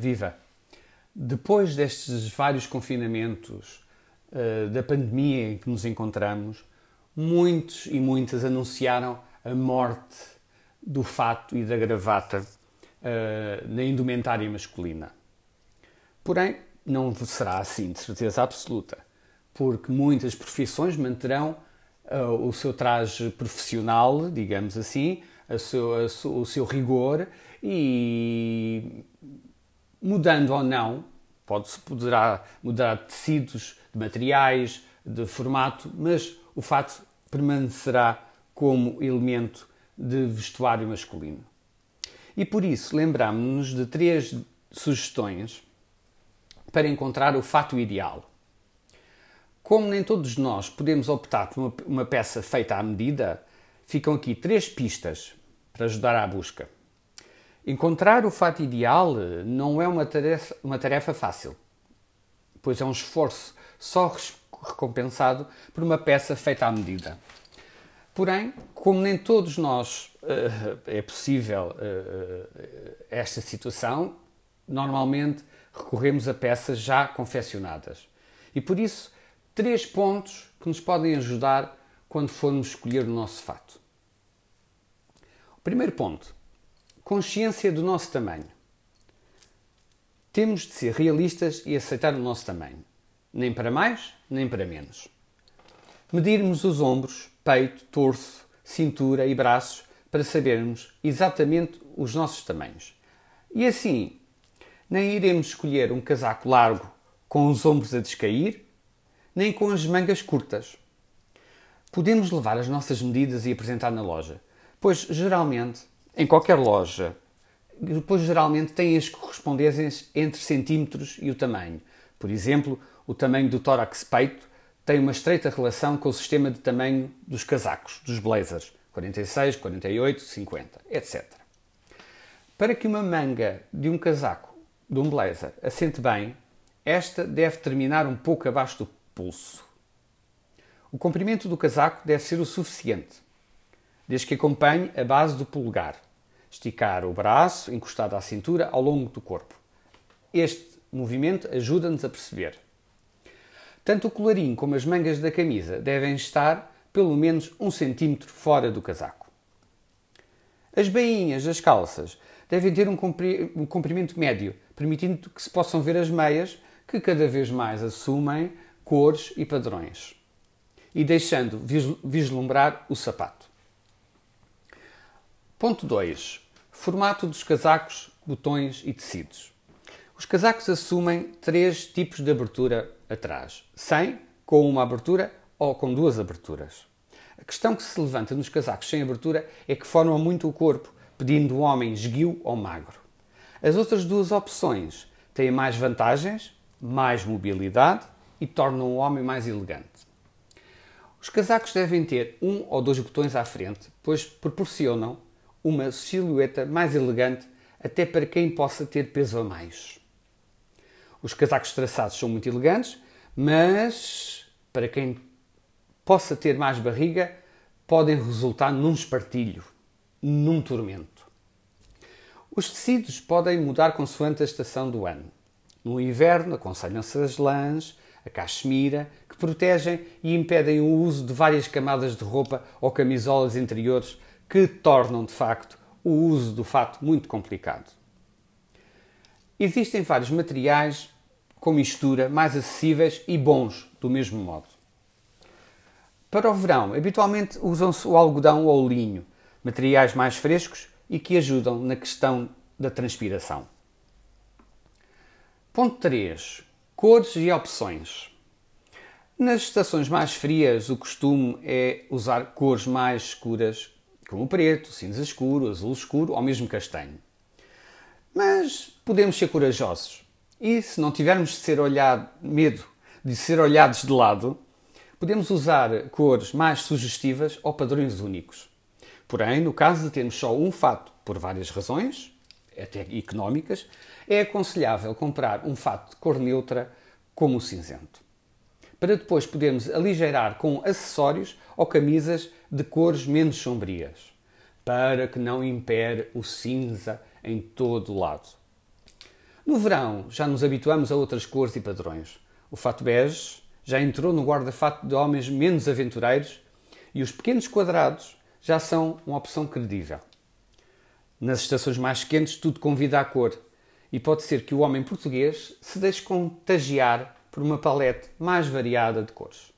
Viva! Depois destes vários confinamentos uh, da pandemia em que nos encontramos, muitos e muitas anunciaram a morte do fato e da gravata uh, na indumentária masculina. Porém, não será assim de certeza absoluta, porque muitas profissões manterão uh, o seu traje profissional, digamos assim, a seu, a o seu rigor e mudando ou não, pode-se poderá mudar de tecidos, de materiais, de formato, mas o fato permanecerá como elemento de vestuário masculino. E por isso lembramos-nos de três sugestões para encontrar o fato ideal. Como nem todos nós podemos optar por uma, peça feita à medida, ficam aqui três pistas para ajudar à busca. Encontrar o fato ideal não é uma tarefa, uma tarefa fácil, pois é um esforço só recompensado por uma peça feita à medida. Porém, como nem todos nós uh, é possível uh, esta situação, normalmente recorremos a peças já confeccionadas. E por isso, três pontos que nos podem ajudar quando formos escolher o nosso fato. O primeiro ponto: consciência do nosso tamanho. Temos de ser realistas e aceitar o nosso tamanho, nem para mais, nem para menos. Medirmos os ombros, peito, torso, cintura e braços para sabermos exatamente os nossos tamanhos. E assim, nem iremos escolher um casaco largo com os ombros a descair, nem com as mangas curtas. Podemos levar as nossas medidas e apresentar na loja, pois geralmente, em qualquer loja, pois geralmente têm as correspondências entre centímetros e o tamanho. Por exemplo, o tamanho do tórax peito tem uma estreita relação com o sistema de tamanho dos casacos, dos blazers, 46, 48, 50, etc. Para que uma manga de um casaco, de um blazer, assente bem, esta deve terminar um pouco abaixo do pulso. O comprimento do casaco deve ser o suficiente, desde que acompanhe a base do polegar. Esticar o braço encostado à cintura ao longo do corpo. Este movimento ajuda-nos a perceber tanto o colarinho como as mangas da camisa devem estar pelo menos um centímetro fora do casaco. As bainhas das calças devem ter um comprimento médio, permitindo que se possam ver as meias, que cada vez mais assumem cores e padrões, e deixando vislumbrar o sapato. Ponto 2. Formato dos casacos, botões e tecidos. Os casacos assumem três tipos de abertura atrás: sem, com uma abertura ou com duas aberturas. A questão que se levanta nos casacos sem abertura é que formam muito o corpo, pedindo o homem esguio ou magro. As outras duas opções têm mais vantagens, mais mobilidade e tornam o homem mais elegante. Os casacos devem ter um ou dois botões à frente, pois proporcionam uma silhueta mais elegante até para quem possa ter peso a mais. Os casacos traçados são muito elegantes, mas para quem possa ter mais barriga, podem resultar num espartilho, num tormento. Os tecidos podem mudar consoante a estação do ano. No inverno, aconselham-se as lãs, a cachemira, que protegem e impedem o uso de várias camadas de roupa ou camisolas interiores que tornam, de facto, o uso do fato muito complicado. Existem vários materiais com mistura mais acessíveis e bons do mesmo modo. Para o verão, habitualmente usam-se o algodão ou o linho, materiais mais frescos e que ajudam na questão da transpiração. Ponto 3. Cores e opções. Nas estações mais frias, o costume é usar cores mais escuras, como o preto, cinza escuro, azul escuro ou mesmo castanho. Mas podemos ser corajosos. E se não tivermos de ser olhado, medo de ser olhados de lado, podemos usar cores mais sugestivas ou padrões únicos. Porém, no caso de termos só um fato por várias razões, até económicas, é aconselhável comprar um fato de cor neutra como o cinzento. Para depois podermos aligeirar com acessórios ou camisas de cores menos sombrias, para que não impere o cinza em todo o lado. No verão já nos habituamos a outras cores e padrões. O fato bege já entrou no guarda-fato de homens menos aventureiros e os pequenos quadrados já são uma opção credível. Nas estações mais quentes, tudo convida à cor e pode ser que o homem português se deixe contagiar por uma palete mais variada de cores.